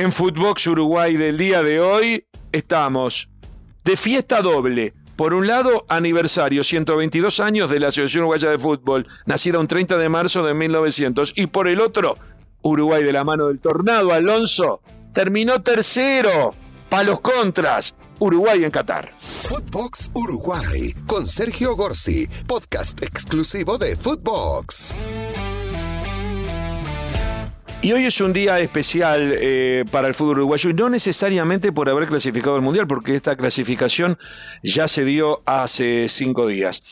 En Footbox Uruguay del día de hoy estamos de fiesta doble. Por un lado, aniversario, 122 años de la Asociación Uruguaya de Fútbol, nacida un 30 de marzo de 1900. Y por el otro, Uruguay de la mano del Tornado Alonso terminó tercero. Palos contras. Uruguay en Qatar. Footbox Uruguay con Sergio Gorsi, podcast exclusivo de Footbox. Y hoy es un día especial eh, para el fútbol uruguayo, y no necesariamente por haber clasificado al Mundial, porque esta clasificación ya se dio hace cinco días.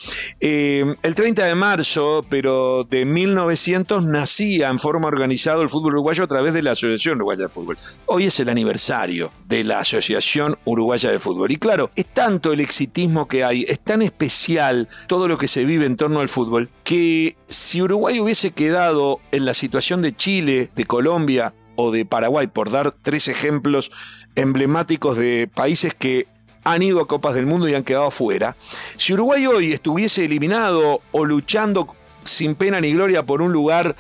Eh, el 30 de marzo, pero de 1900, nacía en forma organizada el fútbol uruguayo a través de la Asociación Uruguaya de Fútbol. Hoy es el aniversario de la Asociación Uruguaya de Fútbol. Y claro, es tanto el exitismo que hay, es tan especial todo lo que se vive en torno al fútbol, que si Uruguay hubiese quedado en la situación de Chile, de Colombia o de Paraguay, por dar tres ejemplos emblemáticos de países que han ido a Copas del Mundo y han quedado fuera, si Uruguay hoy estuviese eliminado o luchando sin pena ni gloria por un lugar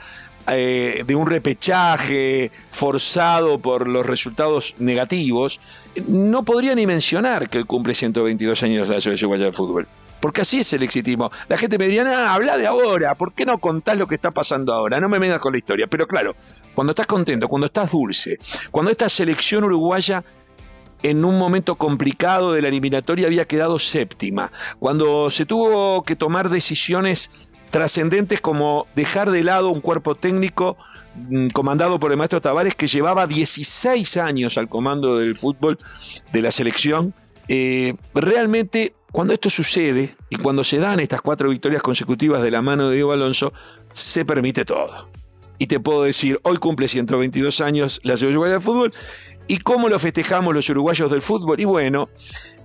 eh, de un repechaje forzado por los resultados negativos, no podría ni mencionar que cumple 122 años la Asociación Uruguaya de Fútbol. Porque así es el exitismo. La gente me diría, ah, habla de ahora, ¿por qué no contás lo que está pasando ahora? No me vengas con la historia. Pero claro, cuando estás contento, cuando estás dulce, cuando esta selección uruguaya en un momento complicado de la eliminatoria había quedado séptima, cuando se tuvo que tomar decisiones trascendentes como dejar de lado un cuerpo técnico mm, comandado por el maestro Tavares que llevaba 16 años al comando del fútbol de la selección, eh, realmente cuando esto sucede y cuando se dan estas cuatro victorias consecutivas de la mano de Diego Alonso, se permite todo. Y te puedo decir, hoy cumple 122 años la Ciudad Uruguaya de Fútbol. ¿Y cómo lo festejamos los uruguayos del fútbol? Y bueno,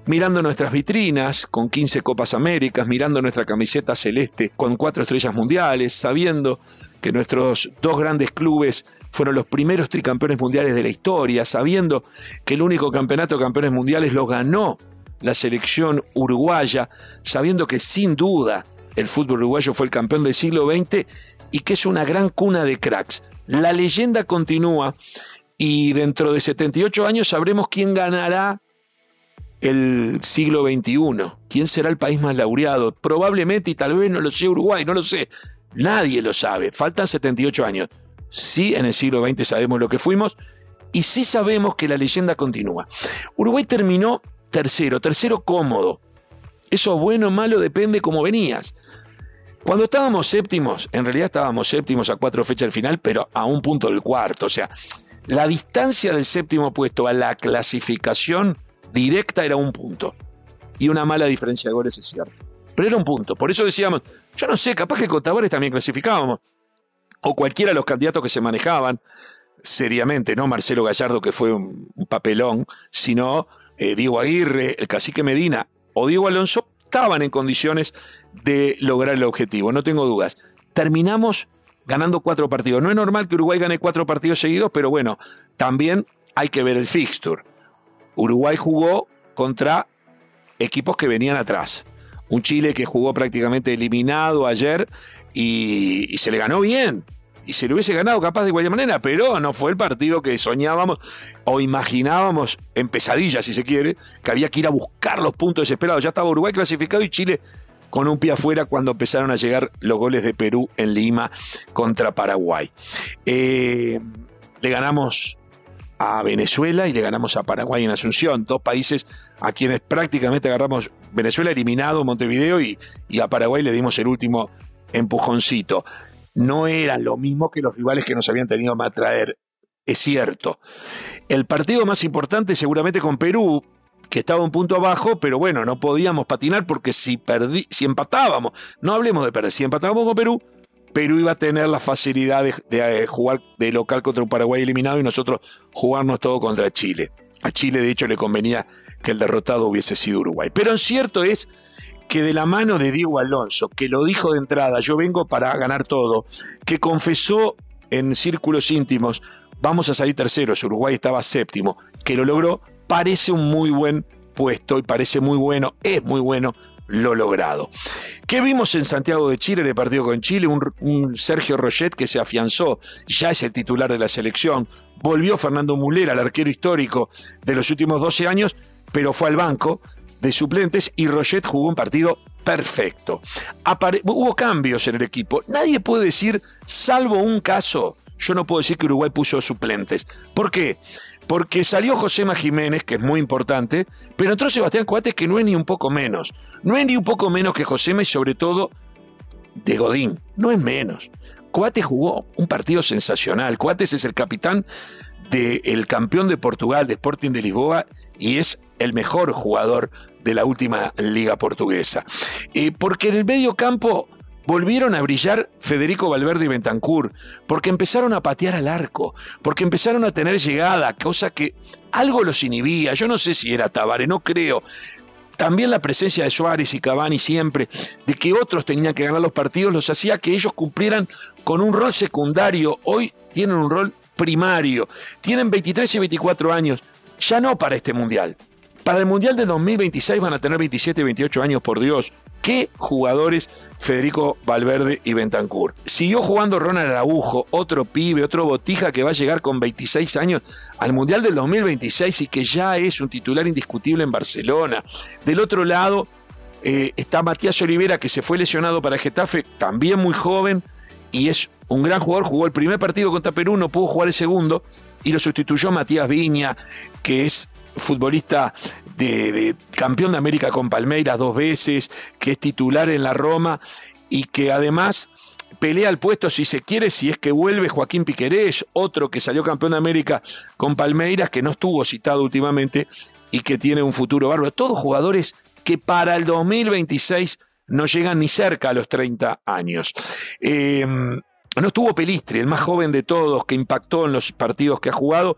mirando nuestras vitrinas con 15 Copas Américas, mirando nuestra camiseta celeste con cuatro estrellas mundiales, sabiendo que nuestros dos grandes clubes fueron los primeros tricampeones mundiales de la historia, sabiendo que el único campeonato de campeones mundiales lo ganó la selección uruguaya, sabiendo que sin duda el fútbol uruguayo fue el campeón del siglo XX y que es una gran cuna de cracks. La leyenda continúa y dentro de 78 años sabremos quién ganará el siglo XXI, quién será el país más laureado. Probablemente y tal vez no lo sé Uruguay, no lo sé. Nadie lo sabe. Faltan 78 años. Sí, en el siglo XX sabemos lo que fuimos y sí sabemos que la leyenda continúa. Uruguay terminó tercero, tercero cómodo. Eso bueno o malo depende cómo venías. Cuando estábamos séptimos, en realidad estábamos séptimos a cuatro fechas del final, pero a un punto del cuarto. O sea, la distancia del séptimo puesto a la clasificación directa era un punto. Y una mala diferencia de goles es cierto. Pero era un punto. Por eso decíamos, yo no sé, capaz que con también clasificábamos. O cualquiera de los candidatos que se manejaban seriamente, no Marcelo Gallardo, que fue un papelón, sino eh, Diego Aguirre, el cacique Medina o Diego Alonso estaban en condiciones de lograr el objetivo, no tengo dudas. Terminamos ganando cuatro partidos. No es normal que Uruguay gane cuatro partidos seguidos, pero bueno, también hay que ver el fixture. Uruguay jugó contra equipos que venían atrás. Un Chile que jugó prácticamente eliminado ayer y se le ganó bien y se lo hubiese ganado capaz de cualquier manera, pero no fue el partido que soñábamos o imaginábamos en pesadilla, si se quiere, que había que ir a buscar los puntos desesperados. Ya estaba Uruguay clasificado y Chile con un pie afuera cuando empezaron a llegar los goles de Perú en Lima contra Paraguay. Eh, le ganamos a Venezuela y le ganamos a Paraguay en Asunción, dos países a quienes prácticamente agarramos Venezuela eliminado Montevideo y, y a Paraguay le dimos el último empujoncito no eran lo mismo que los rivales que nos habían tenido a traer. Es cierto. El partido más importante seguramente con Perú, que estaba un punto abajo, pero bueno, no podíamos patinar porque si, perdí, si empatábamos, no hablemos de perder, si empatábamos con Perú, Perú iba a tener la facilidad de, de, jugar de local contra un Paraguay eliminado y nosotros jugarnos todo contra Chile. A Chile, de hecho, le convenía que el derrotado hubiese sido Uruguay. Pero cierto es que de la mano de Diego Alonso, que lo dijo de entrada, yo vengo para ganar todo, que confesó en círculos íntimos, vamos a salir terceros, Uruguay estaba séptimo, que lo logró, parece un muy buen puesto y parece muy bueno, es muy bueno lo logrado. ¿Qué vimos en Santiago de Chile, en el partido con Chile? Un, Sergio Roget que se afianzó, ya es el titular de la selección. Volvió Fernando Mulera, el arquero histórico de los últimos 12 años, pero fue al banco de suplentes y Roget jugó un partido perfecto. hubo cambios en el equipo. Nadie puede decir, salvo un caso, yo no puedo decir que Uruguay puso suplentes. ¿Por qué? Porque salió Josema Jiménez, que es muy importante, pero entró Sebastián Coates, que no es ni un poco menos. No es ni un poco menos que Josema y sobre todo de Godín. No es menos. Coates jugó un partido sensacional. Coates es el capitán del campeón de Portugal, de Sporting de Lisboa, y es el mejor jugador de la última liga portuguesa. Eh, porque en el medio campo volvieron a brillar Federico Valverde y Bentancur, porque empezaron a patear al arco, porque empezaron a tener llegada, cosa que algo los inhibía. Yo no sé si era Tabare, no creo. También la presencia de Suárez y Cavani siempre, de que otros tenían que ganar los partidos, los hacía que ellos cumplieran con un rol secundario. Hoy tienen un rol primario. Tienen 23 y 24 años, ya no para este mundial. Para el Mundial de 2026 van a tener 27 y 28 años, por Dios. ¿Qué jugadores Federico Valverde y Bentancur? Siguió jugando Ronald Araujo, otro pibe, otro botija que va a llegar con 26 años al Mundial del 2026 y que ya es un titular indiscutible en Barcelona. Del otro lado eh, está Matías Olivera que se fue lesionado para Getafe, también muy joven y es un gran jugador. Jugó el primer partido contra Perú, no pudo jugar el segundo y lo sustituyó Matías Viña, que es futbolista de, campeón de América con Palmeiras dos veces, que es titular en la Roma y que además pelea al puesto si se quiere, si es que vuelve Joaquín Piquerés, otro que salió campeón de América con Palmeiras, que no estuvo citado últimamente y que tiene un futuro bárbaro. Todos jugadores que para el 2026 no llegan ni cerca a los 30 años. Eh, no estuvo Pelistri, el más joven de todos, que impactó en los partidos que ha jugado,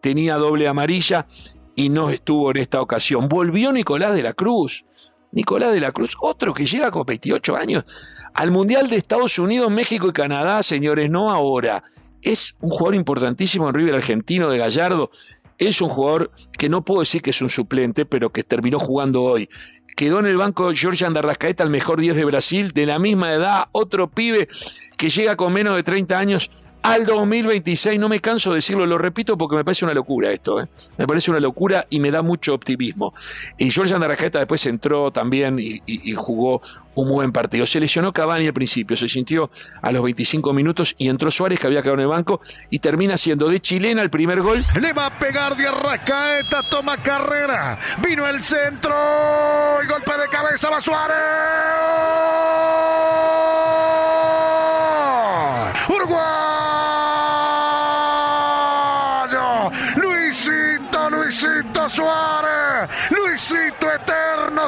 tenía doble amarilla y no estuvo en esta ocasión. Volvió Nicolás de la Cruz. Nicolás de la Cruz, otro que llega con 28 años al Mundial de Estados Unidos, México y Canadá, señores, no ahora. Es un jugador importantísimo en River Argentino de Gallardo. Es un jugador que no puedo decir que es un suplente, pero que terminó jugando hoy. Quedó en el banco George Andarrascaeta, el mejor 10 de Brasil, de la misma edad, otro pibe que llega con menos de 30 años al 2026. No me canso de decirlo, lo repito porque me parece una locura esto. ¿eh? Me parece una locura y me da mucho optimismo. Y George Andarajeta después entró también y, jugó un buen partido. Se lesionó Cavani al principio, se sintió a los 25 minutos y entró Suárez que había quedado en el banco y termina siendo de chilena el primer gol. Le va a pegar de Arrascaeta, toma carrera, vino el centro, y golpe de cabeza va. Suárez,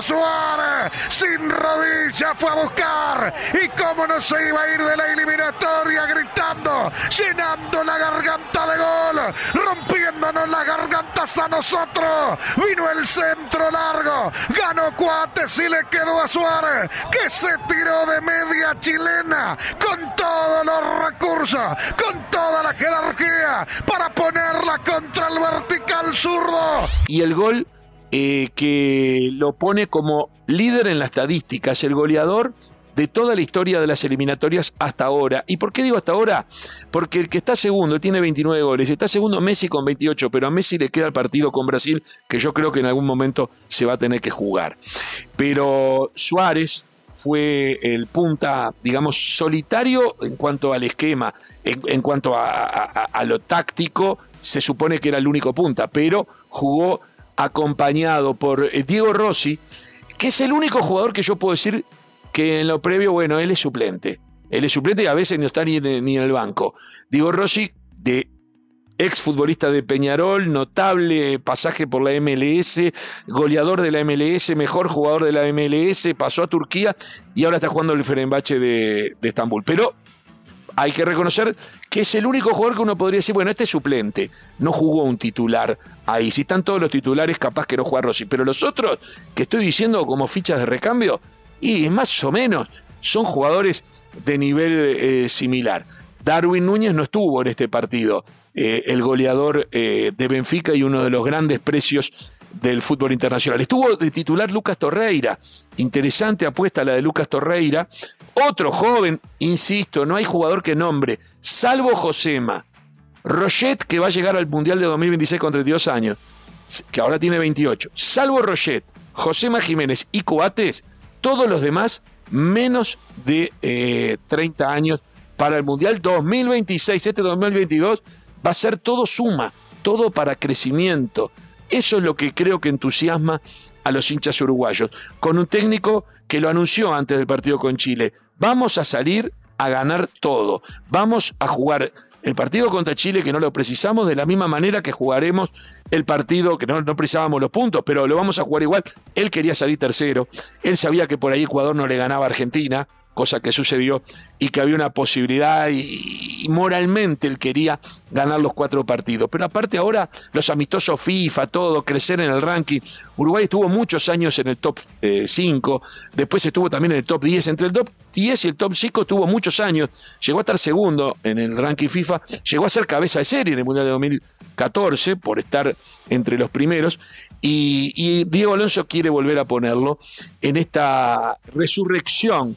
Suárez, sin rodilla fue a buscar. Y cómo no se iba a ir de la eliminatoria gritando, llenando la garganta de gol, rompiéndonos las gargantas a nosotros. Vino el centro largo, ganó Cuates y le quedó a Suárez, que se tiró de media chilena con todos los recursos, con toda la jerarquía para ponerla contra el vertical zurdo. Y el gol eh, que lo pone como líder en la estadística, es el goleador de toda la historia de las eliminatorias hasta ahora. ¿Y por qué digo hasta ahora? Porque el que está segundo tiene 29 goles, está segundo Messi con 28, pero a Messi le queda el partido con Brasil que yo creo que en algún momento se va a tener que jugar. Pero Suárez fue el punta, digamos, solitario en cuanto al esquema, en, cuanto a lo táctico, se supone que era el único punta, pero jugó acompañado por eh, Diego Rossi, que es el único jugador que yo puedo decir que en lo previo, bueno, él es suplente. Él es suplente y a veces no está ni en, ni en el banco. Diego Rossi, de ex futbolista de Peñarol, notable pasaje por la MLS, goleador de la MLS, mejor jugador de la MLS, pasó a Turquía y ahora está jugando el Fenerbahce de, de Estambul. Pero hay que reconocer que es el único jugador que uno podría decir, bueno, este es suplente, no jugó un titular ahí. Si están todos los titulares, capaz que no juega Rossi. Pero los otros que estoy diciendo como fichas de recambio, y más o menos son jugadores de nivel eh, similar. Darwin Núñez no estuvo en este partido, eh, el goleador eh, de Benfica y uno de los grandes precios del fútbol internacional. Estuvo de titular Lucas Torreira, interesante apuesta la de Lucas Torreira, otro joven, insisto, no hay jugador que nombre, salvo Josema, Roget que va a llegar al Mundial de 2026 con 32 años, que ahora tiene 28, salvo Roget, Josema Jiménez y Coates, todos los demás menos de 30 eh, años para el Mundial 2026. Este 2022 va a ser todo suma, todo para crecimiento. Eso es lo que creo que entusiasma a los hinchas uruguayos, con un técnico que lo anunció antes del partido con Chile. Vamos a salir a ganar todo. Vamos a jugar el partido contra Chile, que no lo precisamos, de la misma manera que jugaremos el partido, que no, precisábamos los puntos, pero lo vamos a jugar igual. Él quería salir tercero, él sabía que por ahí Ecuador no le ganaba a Argentina, cosa que sucedió, y que había una posibilidad y, moralmente él quería ganar los cuatro partidos. Pero aparte ahora los amistosos FIFA, todo, crecer en el ranking. Uruguay estuvo muchos años en el top 5, eh, después estuvo también en el top 10. Entre el top 10 y el top 5 estuvo muchos años, llegó a estar segundo en el ranking FIFA, llegó a ser cabeza de serie en el Mundial de 2014 por estar entre los primeros. Y Diego Alonso quiere volver a ponerlo en esta resurrección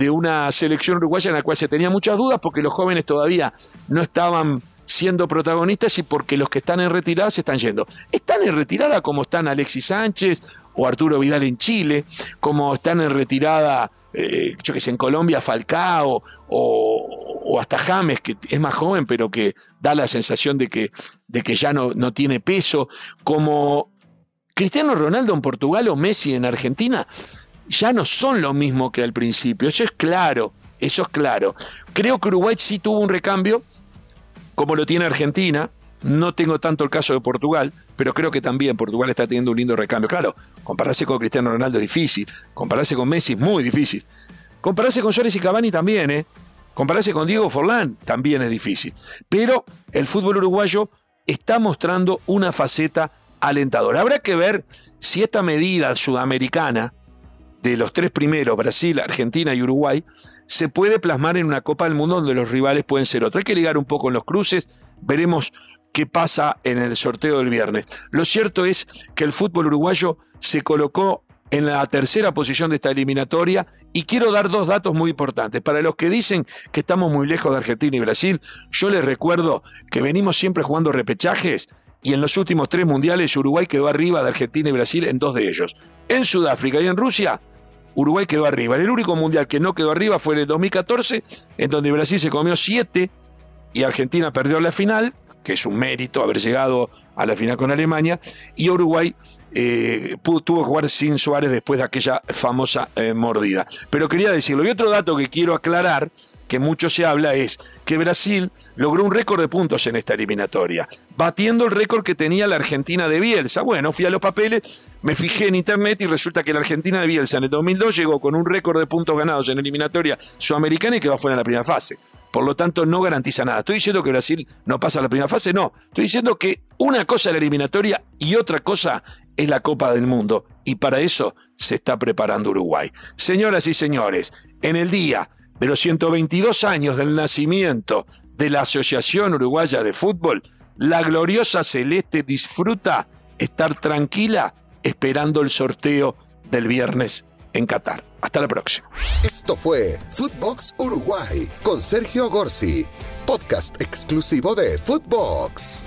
de una selección uruguaya en la cual se tenía muchas dudas porque los jóvenes todavía no estaban siendo protagonistas y porque los que están en retirada se están yendo. Están en retirada como están Alexis Sánchez o Arturo Vidal en Chile, como están en retirada, eh, yo que sé, en Colombia Falcao o, hasta James, que es más joven pero que da la sensación de que, de que ya no, no tiene peso, como Cristiano Ronaldo en Portugal o Messi en Argentina ya no son lo mismo que al principio. Eso es claro, eso es claro. Creo que Uruguay sí tuvo un recambio, como lo tiene Argentina. No tengo tanto el caso de Portugal, pero creo que también Portugal está teniendo un lindo recambio. Claro, compararse con Cristiano Ronaldo es difícil, compararse con Messi es muy difícil. Compararse con Suárez y Cavani también, ¿eh? Compararse con Diego Forlán también es difícil. Pero el fútbol uruguayo está mostrando una faceta alentadora. Habrá que ver si esta medida sudamericana de los tres primeros, Brasil, Argentina y Uruguay, se puede plasmar en una Copa del Mundo donde los rivales pueden ser otros. Hay que ligar un poco en los cruces, veremos qué pasa en el sorteo del viernes. Lo cierto es que el fútbol uruguayo se colocó en la tercera posición de esta eliminatoria y quiero dar dos datos muy importantes. Para los que dicen que estamos muy lejos de Argentina y Brasil, yo les recuerdo que venimos siempre jugando repechajes y en los últimos tres mundiales Uruguay quedó arriba de Argentina y Brasil en dos de ellos. En Sudáfrica y en Rusia Uruguay quedó arriba. El único mundial que no quedó arriba fue en el 2014, en donde Brasil se comió siete y Argentina perdió la final, que es un mérito haber llegado a la final con Alemania, y Uruguay eh, tuvo que jugar sin Suárez después de aquella famosa eh, mordida. Pero quería decirlo. Y otro dato que quiero aclarar que mucho se habla es que Brasil logró un récord de puntos en esta eliminatoria, batiendo el récord que tenía la Argentina de Bielsa. Bueno, fui a los papeles, me fijé en internet y resulta que la Argentina de Bielsa en el 2002 llegó con un récord de puntos ganados en eliminatoria sudamericana y que va fuera en la primera fase. Por lo tanto, no garantiza nada. ¿Estoy diciendo que Brasil no pasa a la primera fase? No. Estoy diciendo que una cosa es la eliminatoria y otra cosa es la Copa del Mundo. Y para eso se está preparando Uruguay. Señoras y señores, en el día de los 122 años del nacimiento de la Asociación Uruguaya de Fútbol, la gloriosa Celeste disfruta estar tranquila esperando el sorteo del viernes en Qatar. Hasta la próxima. Esto fue Footbox Uruguay con Sergio Gorsi, podcast exclusivo de Footbox.